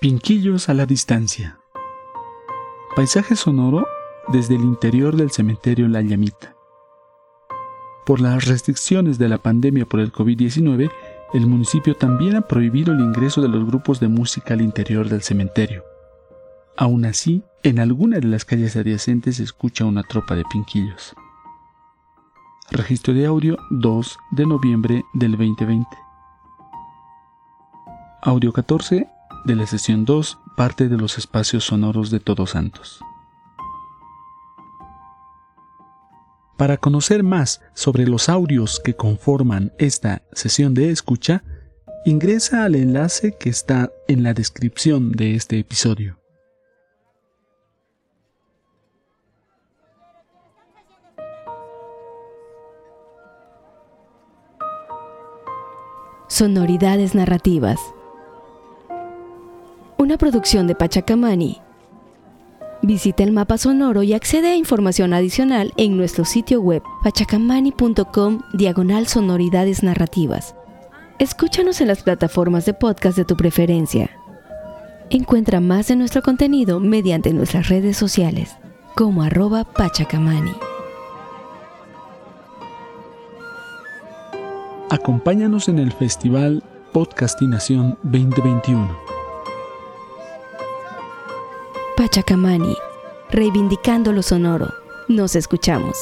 Pinquillos a la distancia. Paisaje sonoro desde el interior del cementerio La Llamita. Por las restricciones de la pandemia por el COVID-19, el municipio también ha prohibido el ingreso de los grupos de música al interior del cementerio. Aún así, en alguna de las calles adyacentes se escucha una tropa de pinquillos. Registro de audio 2 de noviembre del 2020. Audio 14 de la sesión 2, parte de los espacios sonoros de Todos Santos. Para conocer más sobre los audios que conforman esta sesión de escucha, ingresa al enlace que está en la descripción de este episodio. Sonoridades narrativas. Una producción de Pachacamani Visita el mapa sonoro y accede a información adicional en nuestro sitio web pachacamani.com diagonal sonoridades narrativas. Escúchanos en las plataformas de podcast de tu preferencia. Encuentra más de nuestro contenido mediante nuestras redes sociales como arroba pachacamani. Acompáñanos en el Festival Podcastinación 2021 Pachacamani, reivindicando lo sonoro. Nos escuchamos.